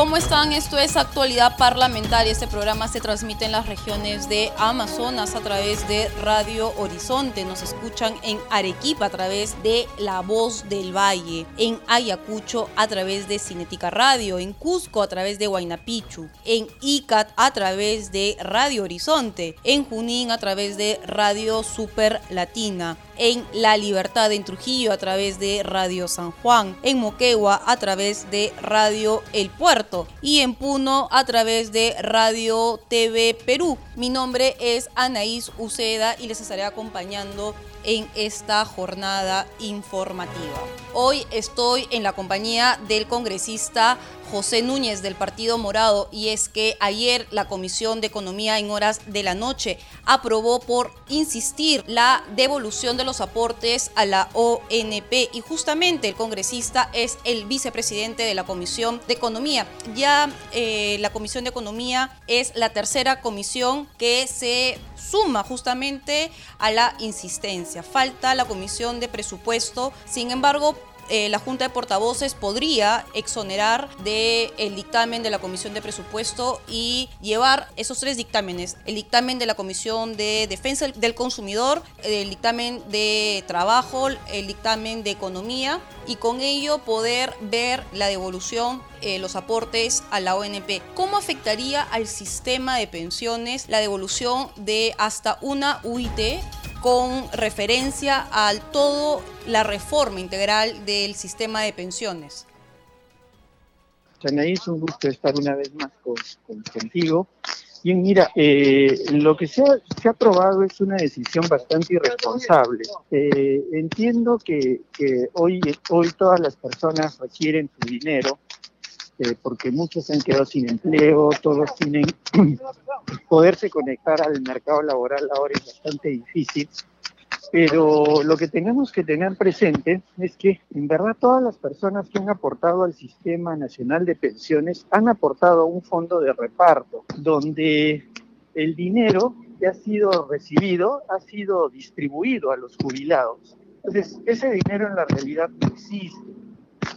¿Cómo están? Esto es Actualidad Parlamentaria. Este programa se transmite en las regiones de Amazonas a través de Radio Horizonte. Nos escuchan en Arequipa a través de La Voz del Valle, en Ayacucho a través de Cinética Radio, en Cusco a través de Huaynapichu, en Icat a través de Radio Horizonte, en Junín a través de Radio Super Latina, en La Libertad en Trujillo a través de Radio San Juan, en Moquegua a través de Radio El Puerto y en Puno a través de Radio TV Perú. Mi nombre es Anaís Uceda y les estaré acompañando en esta jornada informativa. Hoy estoy en la compañía del congresista José Núñez del Partido Morado y es que ayer la Comisión de Economía en horas de la noche aprobó por insistir la devolución de los aportes a la ONP y justamente el congresista es el vicepresidente de la Comisión de Economía. Ya eh, la Comisión de Economía es la tercera comisión que se suma justamente a la insistencia. Falta la Comisión de Presupuesto, sin embargo, eh, la Junta de Portavoces podría exonerar del el dictamen de la Comisión de Presupuesto y llevar esos tres dictámenes, el dictamen de la Comisión de Defensa del Consumidor, el dictamen de Trabajo, el dictamen de Economía y con ello poder ver la devolución, eh, los aportes a la ONP. ¿Cómo afectaría al sistema de pensiones la devolución de hasta una UIT con referencia a todo la reforma integral del sistema de pensiones. Anaís, un gusto estar una vez más contigo. Bien, mira, eh, lo que se ha, aprobado es una decisión bastante irresponsable. Eh, entiendo que, hoy, hoy todas las personas requieren su dinero, eh, porque muchos se han quedado sin empleo, todos tienen poderse conectar al mercado laboral ahora es bastante difícil. Pero lo que tenemos que tener presente es que en verdad todas las personas que han aportado al Sistema Nacional de Pensiones han aportado a un fondo de reparto, donde el dinero que ha sido recibido ha sido distribuido a los jubilados. Entonces, ese dinero en la realidad no existe.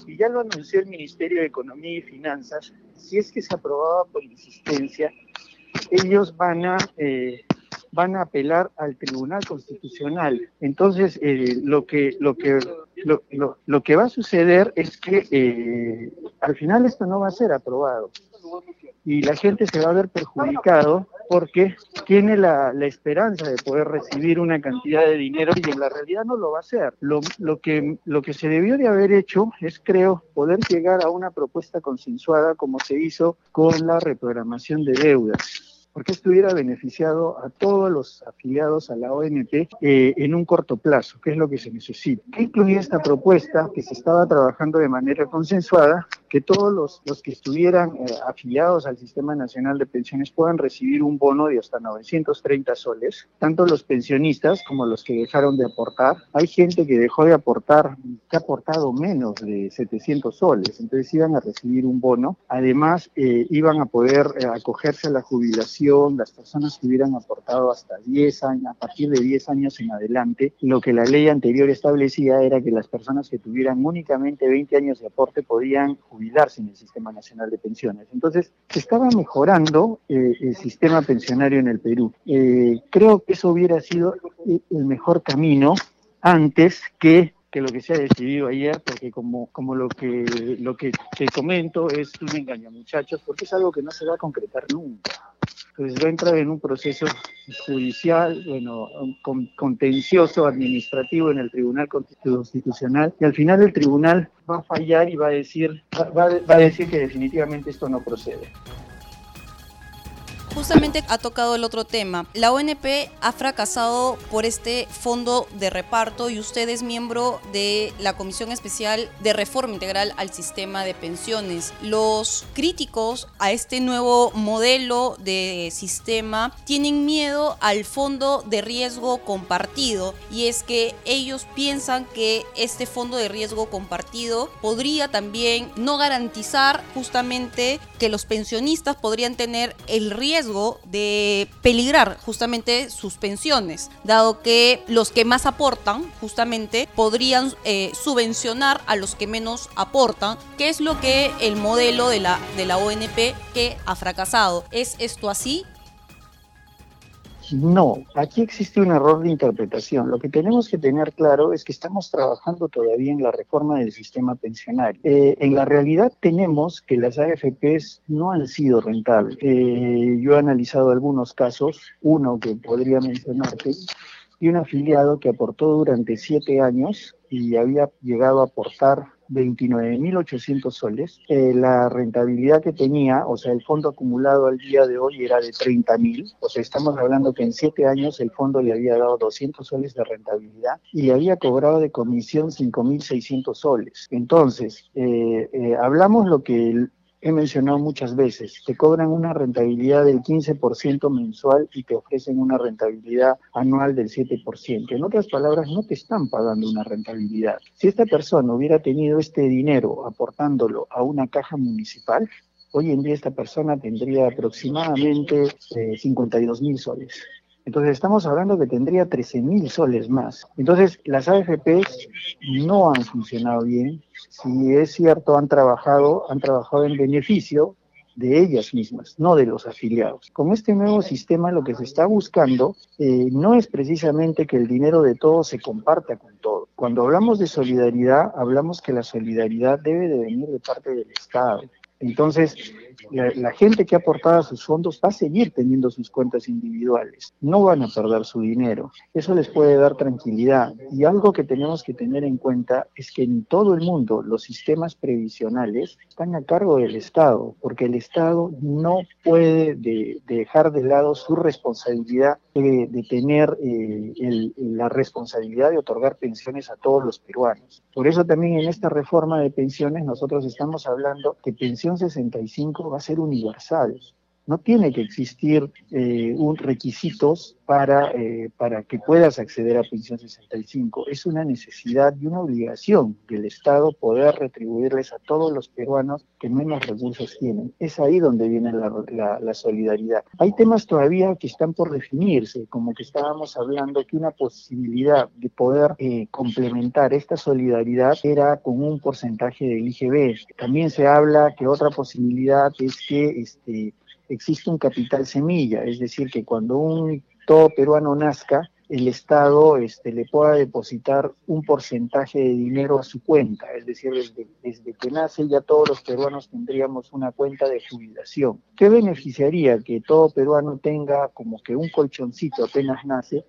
Y ya lo anunció el Ministerio de Economía y Finanzas, si es que se aprobaba por insistencia, ellos van a eh, van a apelar al Tribunal Constitucional. Entonces, eh, lo, que, lo, que, lo, que va a suceder es que eh, al final esto no va a ser aprobado y la gente se va a ver perjudicado porque tiene la, esperanza de poder recibir una cantidad de dinero y en la realidad no lo va a hacer. Lo, lo, que, lo que se debió de haber hecho es, creo, poder llegar a una propuesta consensuada como se hizo con la reprogramación de deudas porque esto hubiera beneficiado a todos los afiliados a la ONP eh, en un corto plazo, que es lo que se necesita. ¿Qué incluía esta propuesta que se estaba trabajando de manera consensuada? Que todos los, los que estuvieran eh, afiliados al Sistema Nacional de Pensiones puedan recibir un bono de hasta 930 soles, tanto los pensionistas como los que dejaron de aportar. Hay gente que dejó de aportar, que ha aportado menos de 700 soles, entonces iban a recibir un bono. Además, eh, iban a poder acogerse a la jubilación las personas que hubieran aportado hasta 10 años, a partir de 10 años en adelante, lo que la ley anterior establecía era que las personas que tuvieran únicamente 20 años de aporte podían jubilarse en el Sistema Nacional de Pensiones. Entonces, se estaba mejorando eh, el sistema pensionario en el Perú. Eh, creo que eso hubiera sido el mejor camino antes que que lo que se ha decidido ayer, porque como, como lo que lo que te comento es un engaño, muchachos, porque es algo que no se va a concretar nunca. Entonces va a entrar en un proceso judicial, bueno, contencioso administrativo en el Tribunal Constitucional y al final el tribunal va a fallar y va a decir va a decir que definitivamente esto no procede. Justamente ha tocado el otro tema. La ONP ha fracasado por este fondo de reparto y usted es miembro de la Comisión Especial de Reforma Integral al Sistema de Pensiones. Los críticos a este nuevo modelo de sistema tienen miedo al fondo de riesgo compartido y es que ellos piensan que este fondo de riesgo compartido podría también no garantizar justamente que los pensionistas podrían tener el riesgo de peligrar justamente sus pensiones, dado que los que más aportan justamente podrían eh, subvencionar a los que menos aportan, que es lo que el modelo de la, de la ONP que ha fracasado. ¿Es esto así? No, aquí existe un error de interpretación. Lo que tenemos que tener claro es que estamos trabajando todavía en la reforma del sistema pensionario. Eh, en la realidad tenemos que las AFPs no han sido rentables. Eh, yo he analizado algunos casos, uno que podría mencionarte, y un afiliado que aportó durante siete años y había llegado a aportar 29.800 soles. Eh, la rentabilidad que tenía, o sea, el fondo acumulado al día de hoy era de 30.000. O sea, estamos hablando que en siete años el fondo le había dado 200 soles de rentabilidad y le había cobrado de comisión 5.600 soles. Entonces, eh, eh, hablamos lo que he mencionado muchas veces, te cobran una rentabilidad del 15% mensual y te ofrecen una rentabilidad anual del 7%. En otras palabras, no te están pagando una rentabilidad. Si esta persona hubiera tenido este dinero aportándolo a una caja municipal, hoy en día esta persona tendría aproximadamente 52 eh, mil soles. Entonces estamos hablando que tendría 13 mil soles más. Entonces las AFPs no han funcionado bien. Si es cierto, han trabajado, han trabajado en beneficio de ellas mismas, no de los afiliados. Con este nuevo sistema lo que se está buscando eh, no es precisamente que el dinero de todos se comparta con todos. Cuando hablamos de solidaridad, hablamos que la solidaridad debe de venir de parte del Estado. Entonces, la, gente que ha aportado sus fondos va a seguir teniendo sus cuentas individuales, no van a perder su dinero. Eso les puede dar tranquilidad. Y algo que tenemos que tener en cuenta es que en todo el mundo los sistemas previsionales están a cargo del Estado, porque el Estado no puede dejar de lado su responsabilidad de, tener eh, la responsabilidad de otorgar pensiones a todos los peruanos. Por eso también en esta reforma de pensiones nosotros estamos hablando que pensión 65 va a ser universal. No tiene que existir eh, un requisitos para, eh, para que puedas acceder a pensión 65. Es una necesidad y una obligación del Estado poder retribuirles a todos los peruanos que menos recursos tienen. Es ahí donde viene la, la, solidaridad. Hay temas todavía que están por definirse, como que estábamos hablando que una posibilidad de poder eh, complementar esta solidaridad era con un porcentaje del IGB. También se habla que otra posibilidad es que este, existe un capital semilla, es decir, que cuando un todo peruano nazca, el Estado este, le pueda depositar un porcentaje de dinero a su cuenta, es decir, desde, desde, que nace ya todos los peruanos tendríamos una cuenta de jubilación. ¿Qué beneficiaría que todo peruano tenga como que un colchoncito apenas nace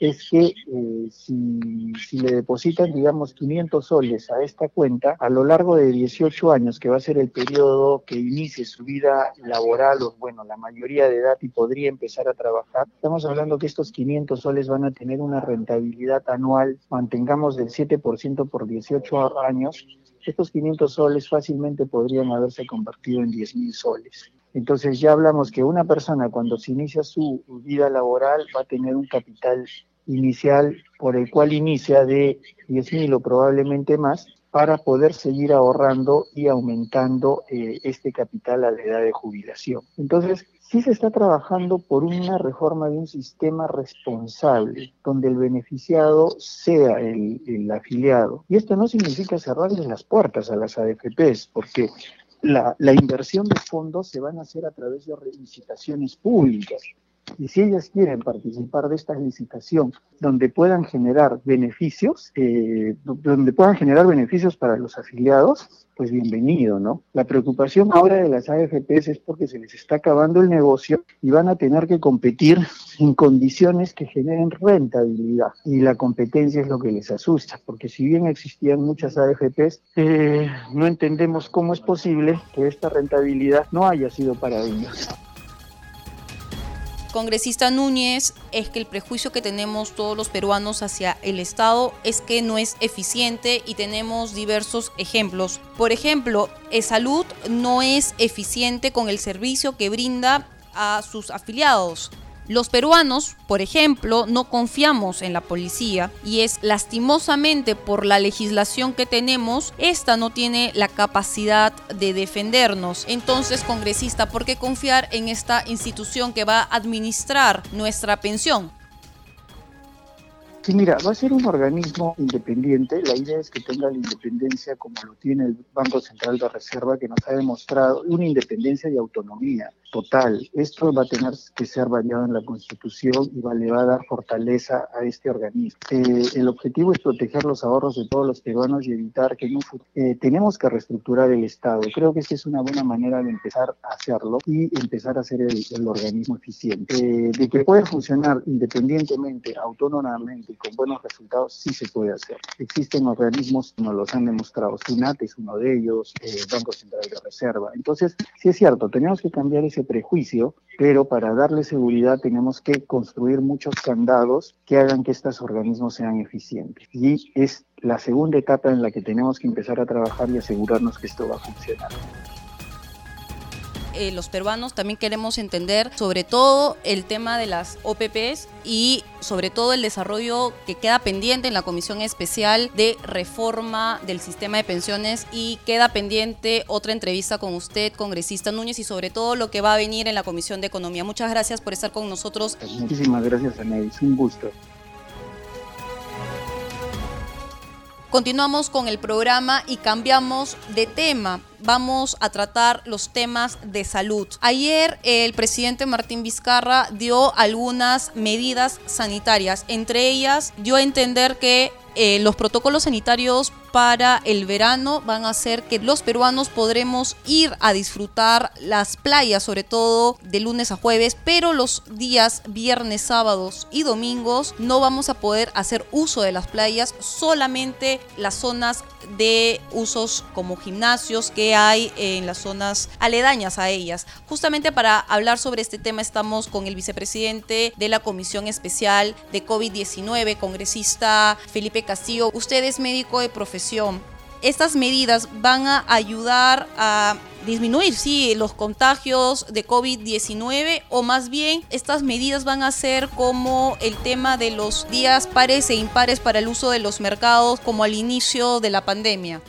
es que eh, si, le depositan, digamos, 500 soles a esta cuenta, a lo largo de 18 años, que va a ser el periodo que inicie su vida laboral, o bueno, la mayoría de edad y podría empezar a trabajar, estamos hablando que estos 500 soles van a tener una rentabilidad anual, mantengamos del 7% por 18 años, estos 500 soles fácilmente podrían haberse convertido en 10 mil soles. Entonces ya hablamos que una persona cuando se inicia su vida laboral va a tener un capital inicial por el cual inicia de 10 mil o probablemente más para poder seguir ahorrando y aumentando eh, este capital a la edad de jubilación. Entonces, sí se está trabajando por una reforma de un sistema responsable, donde el beneficiado sea el, el afiliado. Y esto no significa cerrarles las puertas a las AFPs, porque la, inversión de fondos se van a hacer a través de licitaciones públicas. Y si ellas quieren participar de esta licitación donde puedan generar beneficios, eh, donde puedan generar beneficios para los afiliados, pues bienvenido, ¿no? La preocupación ahora de las AFPs es porque se les está acabando el negocio y van a tener que competir en condiciones que generen rentabilidad. Y la competencia es lo que les asusta, porque si bien existían muchas AFPs, eh, no entendemos cómo es posible que esta rentabilidad no haya sido para ellos congresista Núñez es que el prejuicio que tenemos todos los peruanos hacia el Estado es que no es eficiente y tenemos diversos ejemplos. Por ejemplo, salud no es eficiente con el servicio que brinda a sus afiliados. Los peruanos, por ejemplo, no confiamos en la policía y es lastimosamente por la legislación que tenemos, esta no tiene la capacidad de defendernos. Entonces, congresista, ¿por qué confiar en esta institución que va a administrar nuestra pensión? Sí, mira, va a ser un organismo independiente. La idea es que tenga la independencia como lo tiene el Banco Central de Reserva, que nos ha demostrado una independencia y autonomía total. Esto va a tener que ser variado en la Constitución y va, le va a dar fortaleza a este organismo. Eh, el objetivo es proteger los ahorros de todos los peruanos y evitar que en un futuro eh, tenemos que reestructurar el Estado. Creo que esta es una buena manera de empezar a hacerlo y empezar a hacer el, organismo eficiente. Eh, de que puede funcionar independientemente, autónomamente y con buenos resultados, sí se puede hacer. Existen organismos, como los han demostrado, SUNAT es uno de ellos, Banco Central de Reserva. Entonces, sí es cierto, tenemos que cambiar ese prejuicio, pero para darle seguridad tenemos que construir muchos candados que hagan que estos organismos sean eficientes. Y es la segunda etapa en la que tenemos que empezar a trabajar y asegurarnos que esto va a funcionar. Eh, los peruanos también queremos entender sobre todo el tema de las OPPs y sobre todo el desarrollo que queda pendiente en la Comisión Especial de Reforma del Sistema de Pensiones y queda pendiente otra entrevista con usted, congresista Núñez, y sobre todo lo que va a venir en la Comisión de Economía. Muchas gracias por estar con nosotros. Muchísimas gracias, Es Un gusto. Continuamos con el programa y cambiamos de tema. Vamos a tratar los temas de salud. Ayer el presidente Martín Vizcarra dio algunas medidas sanitarias. Entre ellas dio a entender que eh, los protocolos sanitarios para el verano van a hacer que los peruanos podremos ir a disfrutar las playas, sobre todo de lunes a jueves, pero los días viernes, sábados y domingos no vamos a poder hacer uso de las playas, solamente las zonas de usos como gimnasios que hay en las zonas aledañas a ellas. Justamente para hablar sobre este tema estamos con el vicepresidente de la Comisión Especial de COVID-19, congresista Felipe Castillo. Usted es médico de profesión estas medidas van a ayudar a disminuir, sí, los contagios de COVID-19 o más bien estas medidas van a ser como el tema de los días pares e impares para el uso de los mercados como al inicio de la pandemia.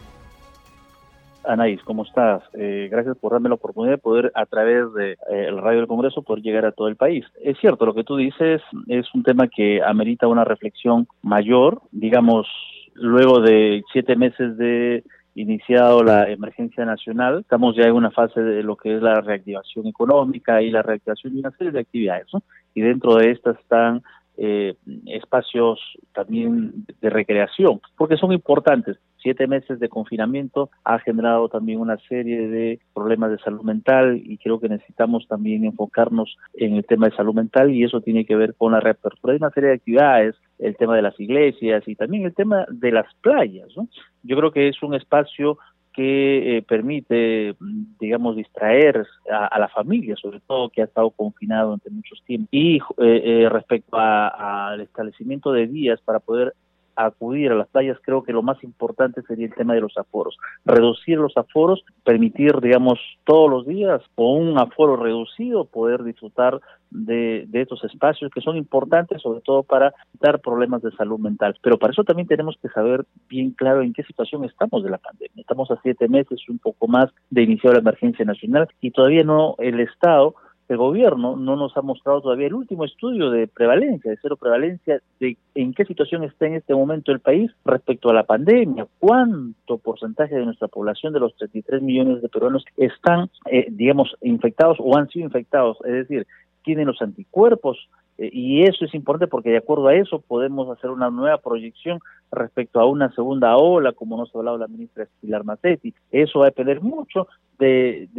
Anaís, ¿cómo estás? Eh, gracias por darme la oportunidad de poder, a través de, eh, radio del Congreso, poder llegar a todo el país. Es cierto, lo que tú dices es un tema que amerita una reflexión mayor, digamos, luego de siete meses de iniciado la emergencia nacional, estamos ya en una fase de lo que es la reactivación económica y la reactivación de una serie de actividades, ¿no? Y dentro de estas están eh, espacios también de recreación, porque son importantes. Siete meses de confinamiento ha generado también una serie de problemas de salud mental y creo que necesitamos también enfocarnos en el tema de salud mental y eso tiene que ver con la reapertura de una serie de actividades, el tema de las iglesias y también el tema de las playas. ¿no? Yo creo que es un espacio que eh, permite, digamos, distraer a, la familia, sobre todo que ha estado confinado durante muchos tiempos. Y eh, eh, respecto al establecimiento de días para poder acudir a las playas, creo que lo más importante sería el tema de los aforos. Reducir los aforos, permitir, digamos, todos los días, con un aforo reducido, poder disfrutar de, de estos espacios que son importantes, sobre todo para dar problemas de salud mental. Pero para eso también tenemos que saber bien claro en qué situación estamos de la pandemia. Estamos a siete meses, un poco más, de iniciar la emergencia nacional y todavía no el Estado el gobierno no nos ha mostrado todavía el último estudio de prevalencia, de cero prevalencia, de en qué situación está en este momento el país respecto a la pandemia, cuánto porcentaje de nuestra población, de los 33 millones de peruanos, están, eh, digamos, infectados o han sido infectados, es decir, tienen los anticuerpos, y eso es importante porque de acuerdo a eso podemos hacer una nueva proyección respecto a una segunda ola, como nos ha hablado la ministra Pilar Macetti. Eso va a depender mucho de,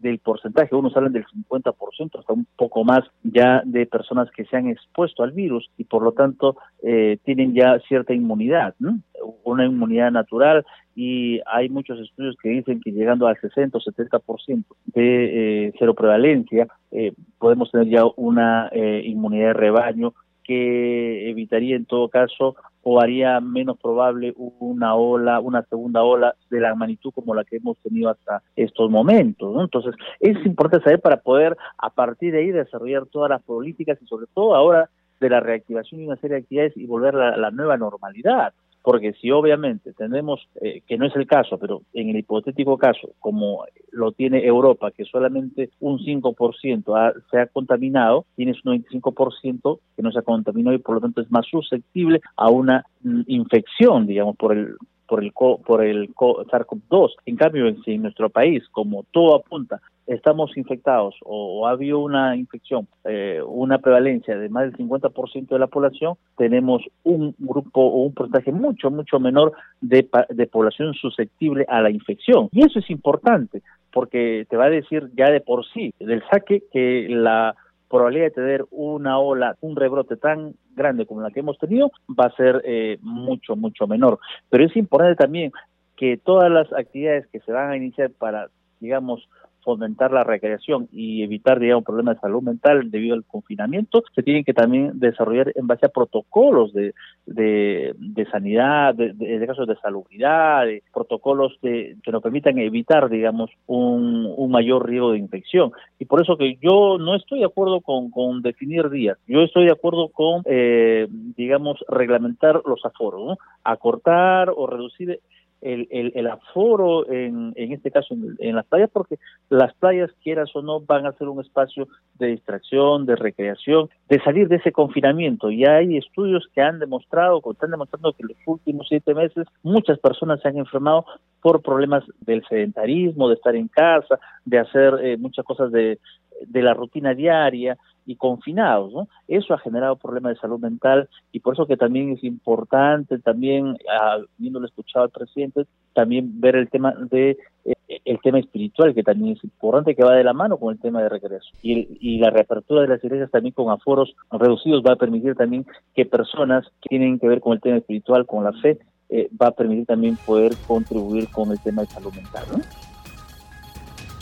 del porcentaje, unos hablan del 50%, hasta un poco más ya de personas que se han expuesto al virus y por lo tanto eh, tienen ya cierta inmunidad, una inmunidad natural y hay muchos estudios que dicen que llegando al 60 o 70% de eh, cero prevalencia eh, podemos tener ya una inmunidad de rebaño que evitaría en todo caso o haría menos probable una ola, una segunda ola de la magnitud como la que hemos tenido hasta estos momentos. ¿no? Entonces, es importante saber para poder a partir de ahí desarrollar todas las políticas y sobre todo ahora de la reactivación de una serie de actividades y volver a la nueva normalidad porque si obviamente tenemos, eh, que no es el caso, pero en el hipotético caso, como lo tiene Europa, que solamente un 5% se ha contaminado, tienes un 95% que no se ha contaminado y por lo tanto es más susceptible a una mm, infección, digamos, por el por el por el SARS-CoV-2. En cambio, en nuestro país, como todo apunta estamos infectados o, ha habido una infección, eh, una prevalencia de más del 50% de la población, tenemos un grupo o un porcentaje mucho, mucho menor de, de población susceptible a la infección. Y eso es importante porque te va a decir ya de por sí del saque que la probabilidad de tener una ola, un rebrote tan grande como la que hemos tenido va a ser eh, mucho, mucho menor. Pero es importante también que todas las actividades que se van a iniciar para, digamos, fomentar la recreación y evitar, digamos, problemas de salud mental debido al confinamiento, se tienen que también desarrollar en base a protocolos de, de, sanidad, de, de, casos de salubridad, de protocolos que nos permitan evitar, digamos, un, un mayor riesgo de infección. Y por eso que yo no estoy de acuerdo con, con definir días, yo estoy de acuerdo con, eh, digamos, reglamentar los aforos, acortar o reducir el, el, el aforo, en, en este caso en, las playas, porque las playas, quieras o no, van a ser un espacio de distracción, de recreación, de salir de ese confinamiento. Y hay estudios que han demostrado, que están demostrando que en los últimos siete meses muchas personas se han enfermado por problemas del sedentarismo, de estar en casa, de hacer eh, muchas cosas de, de la rutina diaria, y confinados, ¿no? Eso ha generado problemas de salud mental y por eso que también es importante, también, habiéndolo escuchado al presidente, también ver el tema de eh, el tema espiritual, que también es importante, que va de la mano con el tema de regreso. Y, y la reapertura de las iglesias también con aforos reducidos va a permitir también que personas que tienen que ver con el tema espiritual, con la fe, eh, va a permitir también poder contribuir con el tema de salud mental, ¿no?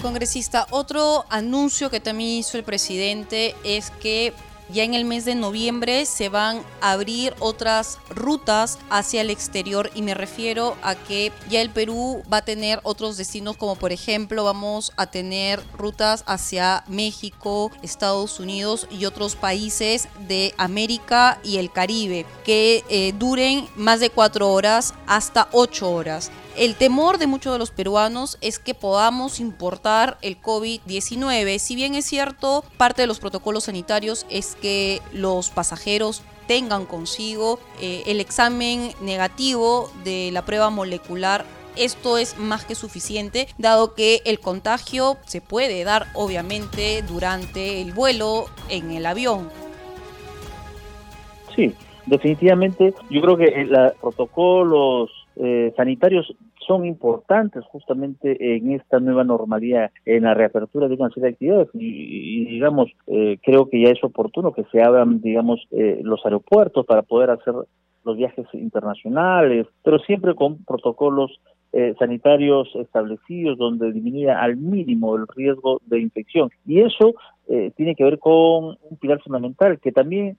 Congresista, otro anuncio que también hizo el presidente es que ya en el mes de noviembre se van a abrir otras rutas hacia el exterior y me refiero a que ya el Perú va a tener otros destinos como por ejemplo vamos a tener rutas hacia México, Estados Unidos y otros países de América y el Caribe que eh, duren más de cuatro horas hasta ocho horas. El temor de muchos de los peruanos es que podamos importar el COVID-19. Si bien es cierto, parte de los protocolos sanitarios es que los pasajeros tengan consigo eh, el examen negativo de la prueba molecular esto es más que suficiente, dado que el contagio se puede dar obviamente durante el vuelo en el avión. Sí, definitivamente yo creo que los protocolos eh, sanitarios son importantes justamente en esta nueva normalidad, en la reapertura de una serie de actividades y, digamos, eh, creo que ya es oportuno que se abran, digamos, eh, los aeropuertos para poder hacer los viajes internacionales, pero siempre con protocolos eh, sanitarios establecidos donde disminuya al mínimo el riesgo de infección. Y eso tiene que ver con un pilar fundamental que también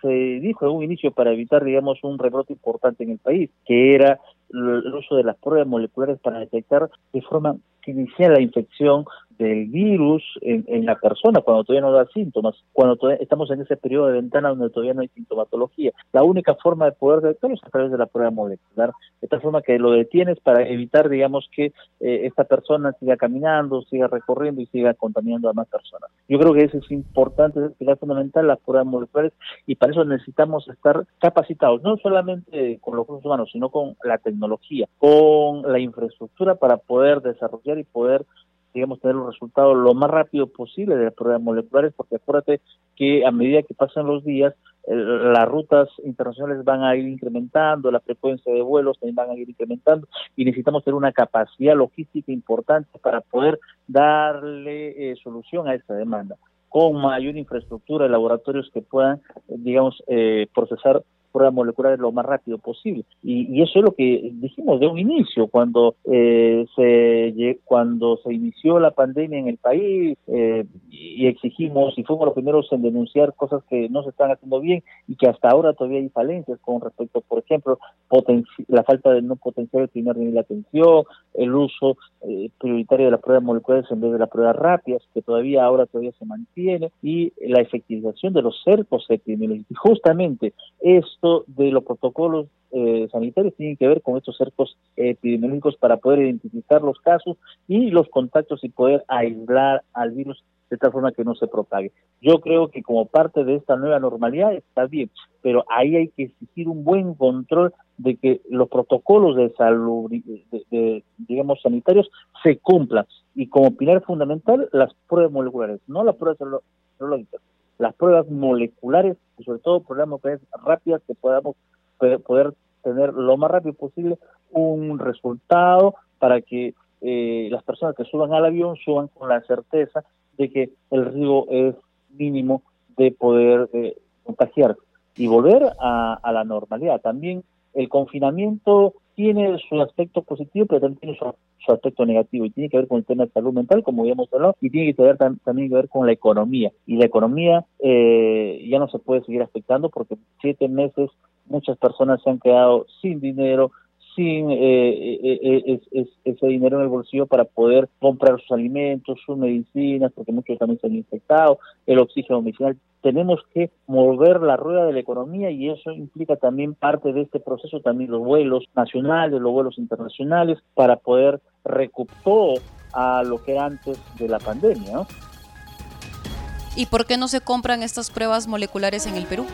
se dijo en un inicio para evitar, digamos, un rebrote importante en el país, que era el uso de las pruebas moleculares para detectar de forma que la infección del virus en, la persona cuando todavía no da síntomas, cuando todavía estamos en ese periodo de ventana donde todavía no hay sintomatología. La única forma de poder detectarlo es a través de la prueba molecular, de tal forma que lo detienes para evitar, digamos, que eh, esta persona siga caminando, siga recorriendo y siga contaminando a más personas. Yo creo que eso es importante, es fundamental, las pruebas moleculares, y para eso necesitamos estar capacitados, no solamente con los recursos humanos, sino con la tecnología, con la infraestructura para poder desarrollar y poder digamos, tener los resultados lo más rápido posible de las pruebas moleculares, porque acuérdate que a medida que pasan los días, las rutas internacionales van a ir incrementando, la frecuencia de vuelos también van a ir incrementando y necesitamos tener una capacidad logística importante para poder darle eh, solución a esta demanda con mayor infraestructura laboratorios que puedan, digamos, eh, procesar pruebas moleculares lo más rápido posible. Y, eso es lo que dijimos de un inicio, cuando eh, se cuando se inició la pandemia en el país eh, y exigimos y fuimos los primeros en denunciar cosas que no se están haciendo bien y que hasta ahora todavía hay falencias con respecto, por ejemplo, la falta de no potenciar el primer nivel de atención, el uso eh, prioritario de las pruebas moleculares en vez de las pruebas rápidas, que todavía ahora todavía se mantiene, y la efectivización de los cercos epidemiológicos. Justamente esto de los protocolos eh, sanitarios tiene que ver con estos cercos epidemiológicos para poder identificar los casos y los contactos y poder aislar al virus de tal forma que no se propague. Yo creo que como parte de esta nueva normalidad está bien, pero ahí hay que exigir un buen control de que los protocolos de salud, de, digamos, sanitarios se cumplan. Y como pilar fundamental, las pruebas moleculares, no las pruebas serológicas, las pruebas moleculares y sobre todo pruebas rápidas que podamos poder tener lo más rápido posible un resultado para que eh, las personas que suban al avión suban con la certeza de que el riesgo es mínimo de poder eh, contagiar y volver a, la normalidad. También el confinamiento tiene su aspecto positivo, pero también tiene su, aspecto negativo y tiene que ver con el tema de salud mental, como habíamos hablado, y tiene que ver también que ver con la economía. Y la economía eh, ya no se puede seguir afectando porque siete meses muchas personas se han quedado sin dinero, sin eh, eh, eh, ese dinero en el bolsillo para poder comprar sus alimentos, sus medicinas, porque muchos también se han infectado, el oxígeno medicinal. Tenemos que mover la rueda de la economía y eso implica también parte de este proceso, también los vuelos nacionales, los vuelos internacionales, para poder recuperar a lo que era antes de la pandemia. ¿Y por qué no se compran estas pruebas moleculares en el Perú?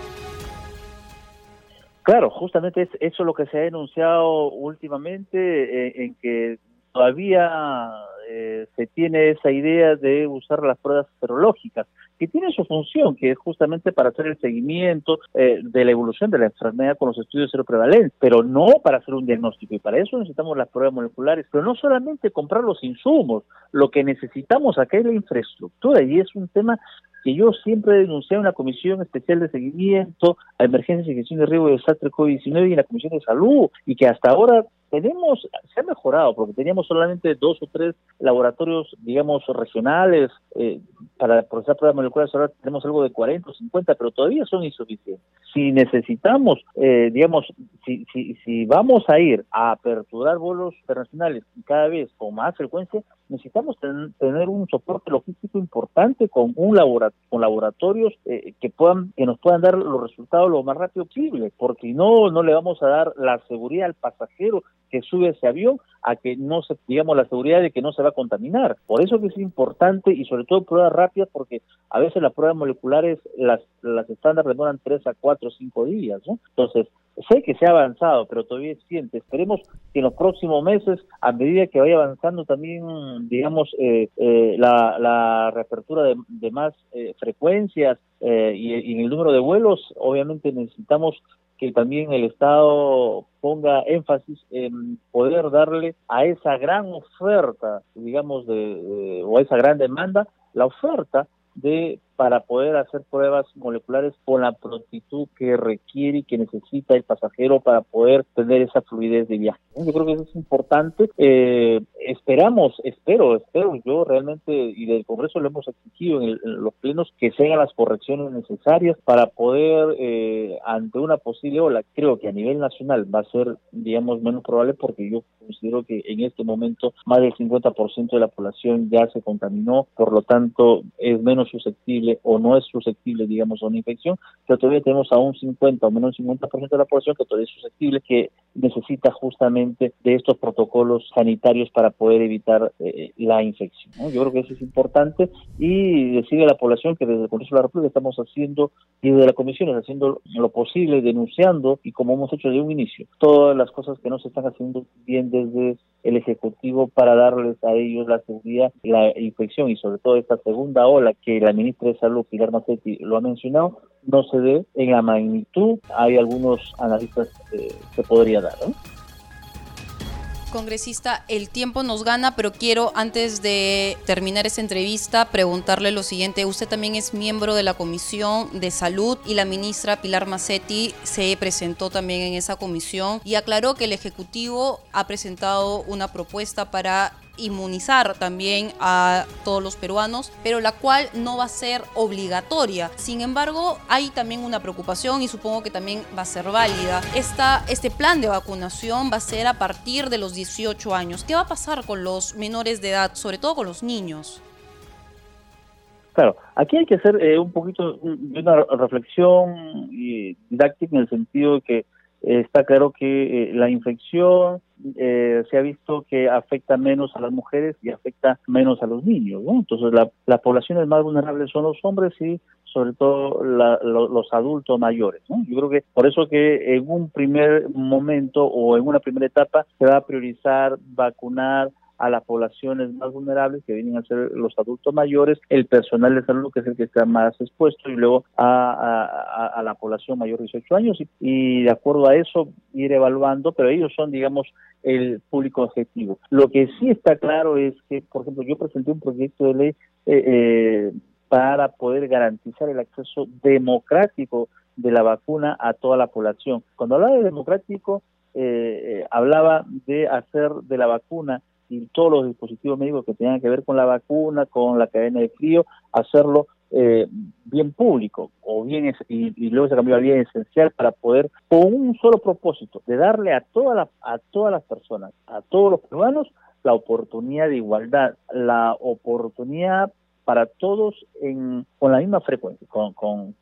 Claro, justamente es eso lo que se ha denunciado últimamente, eh, en que todavía eh, se tiene esa idea de usar las pruebas serológicas, que tiene su función, que es justamente para hacer el seguimiento eh, de la evolución de la enfermedad con los estudios seroprevalentes, pero no para hacer un diagnóstico. Y para eso necesitamos las pruebas moleculares, pero no solamente comprar los insumos, lo que necesitamos acá es la infraestructura, y es un tema que yo siempre he denunciado en la Comisión Especial de Seguimiento a Emergencias y Gestión de Riesgo de Desastre COVID-19 y en la Comisión de Salud, y que hasta ahora tenemos, se ha mejorado, porque teníamos solamente dos o tres laboratorios, digamos, regionales eh, para procesar pruebas moleculares, ahora tenemos algo de 40 o 50, pero todavía son insuficientes. Si necesitamos, eh, digamos, si, si, si vamos a ir a aperturar vuelos internacionales cada vez con más frecuencia, necesitamos tener un soporte logístico importante con un laboratorio, con laboratorios eh, que puedan, que nos puedan dar los resultados lo más rápido posible, porque no, no le vamos a dar la seguridad al pasajero que sube ese avión a que no se, digamos, la seguridad de que no se va a contaminar. Por eso que es importante y sobre todo pruebas rápidas porque a veces las pruebas moleculares, las, las estándar demoran tres a cuatro o cinco días, ¿no? Entonces, sé que se ha avanzado, pero todavía es siente. Esperemos que en los próximos meses, a medida que vaya avanzando también, digamos, eh, eh, la, la, reapertura de, más eh, frecuencias y, y en el número de vuelos, obviamente necesitamos que también el Estado ponga énfasis en poder darle a esa gran oferta, digamos, de, o a esa gran demanda, la oferta de para poder hacer pruebas moleculares con la prontitud que requiere y que necesita el pasajero para poder tener esa fluidez de viaje. Yo creo que eso es importante. Eh, esperamos, espero, espero yo realmente, y del Congreso lo hemos exigido en, los plenos, que se hagan las correcciones necesarias para poder, eh, ante una posible ola, creo que a nivel nacional va a ser, digamos, menos probable porque yo considero que en este momento más del 50% de la población ya se contaminó, por lo tanto es menos susceptible o no es susceptible, digamos, a una infección, pero todavía tenemos a un 50 o menos un 50% de la población que todavía es susceptible, que necesita justamente de estos protocolos sanitarios para poder evitar eh, la infección. Yo creo que eso es importante y decirle a la población que desde el Congreso de la República estamos haciendo y desde la Comisión haciendo lo posible, denunciando y como hemos hecho desde un inicio, todas las cosas que no se están haciendo bien desde el Ejecutivo para darles a ellos la seguridad, la infección y sobre todo esta segunda ola que la ministra de Salud, Pilar Macetti, lo ha mencionado, no se ve en la magnitud, hay algunos analistas eh, que podría dar. Congresista, el tiempo nos gana, pero quiero antes de terminar esta entrevista preguntarle lo siguiente. Usted también es miembro de la Comisión de Salud y la ministra Pilar Macetti se presentó también en esa comisión y aclaró que el Ejecutivo ha presentado una propuesta para inmunizar también a todos los peruanos, pero la cual no va a ser obligatoria. Sin embargo, hay también una preocupación y supongo que también va a ser válida. Esta, este plan de vacunación va a ser a partir de los 18 años. ¿Qué va a pasar con los menores de edad, sobre todo con los niños? Claro, aquí hay que hacer eh, un poquito de una reflexión didáctica en el sentido de que está claro que eh, la infección eh, se ha visto que afecta menos a las mujeres y afecta menos a los niños, ¿no? Entonces la, las poblaciones más vulnerables son los hombres y sobre todo los adultos mayores, ¿no? Yo creo que por eso que en un primer momento o en una primera etapa se va a priorizar vacunar a las poblaciones más vulnerables, que vienen a ser los adultos mayores, el personal de salud, que es el que está más expuesto, y luego a, la población mayor de 18 años, y, de acuerdo a eso ir evaluando, pero ellos son, digamos, el público objetivo. Lo que sí está claro es que, por ejemplo, yo presenté un proyecto de ley eh, eh, para poder garantizar el acceso democrático de la vacuna a toda la población. Cuando hablaba de democrático, eh, hablaba de hacer de la vacuna y todos los dispositivos médicos que tengan que ver con la vacuna, con la cadena de frío, hacerlo eh, bien público o bien y, luego se cambió a bien esencial para poder con un solo propósito de darle a todas a todas las personas, a todos los peruanos la oportunidad de igualdad, la oportunidad para todos en, con la misma frecuencia, con, con,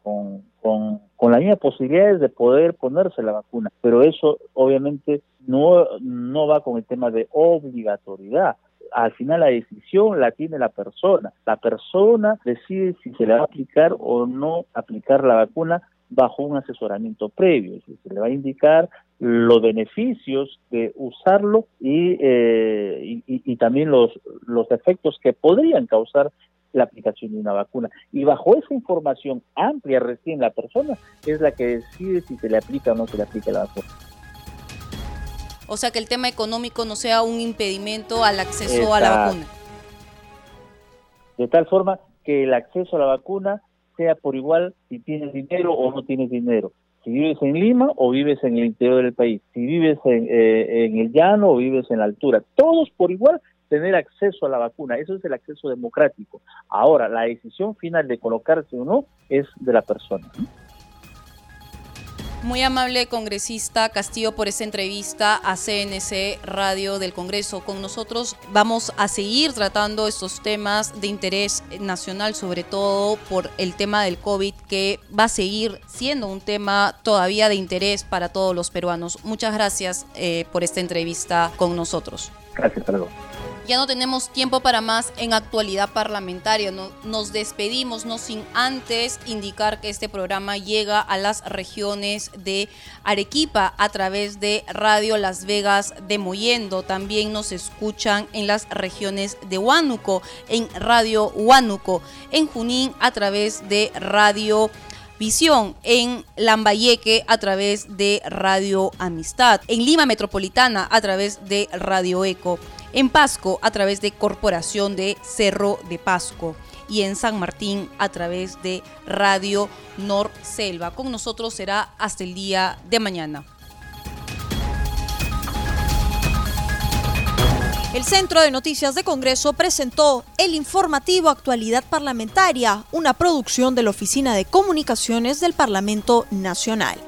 con, las mismas posibilidades de poder ponerse la vacuna. Pero eso obviamente no, no va con el tema de obligatoriedad. Al final la decisión la tiene la persona. La persona decide si se le va a aplicar o no aplicar la vacuna bajo un asesoramiento previo. Se le va a indicar los beneficios de usarlo y, eh, y, y, también los, los efectos que podrían causar la aplicación de una vacuna. Y bajo esa información amplia recién la persona es la que decide si se le aplica o no se le aplica la vacuna. O sea, que el tema económico no sea un impedimento al acceso a la vacuna. De tal forma que el acceso a la vacuna sea por igual si tienes dinero o no tienes dinero. Si vives en Lima o vives en el interior del país. Si vives en, eh, en el llano o vives en la altura. Todos por igual tener acceso a la vacuna. Eso es el acceso democrático. Ahora, la decisión final de colocarse o no es de la persona. Muy amable congresista Castillo por esta entrevista a CNC Radio del Congreso. Con nosotros vamos a seguir tratando estos temas de interés nacional, sobre todo por el tema del COVID, que va a seguir siendo un tema todavía de interés para todos los peruanos. Muchas gracias eh, por esta entrevista con nosotros. Gracias, perdón ya no tenemos tiempo para más en actualidad parlamentaria. nos despedimos, no sin antes indicar que este programa llega a las regiones de Arequipa a través de Radio Las Vegas de Moyendo. También nos escuchan en las regiones de Huánuco, en Radio Huánuco, en Junín a través de Radio Visión en Lambayeque a través de Radio Amistad, en Lima Metropolitana a través de Radio Eco en Pasco a través de Corporación de Cerro de Pasco y en San Martín a través de Radio Nor Selva. Con nosotros será hasta el día de mañana. El Centro de Noticias de Congreso presentó el informativo Actualidad Parlamentaria, una producción de la Oficina de Comunicaciones del Parlamento Nacional.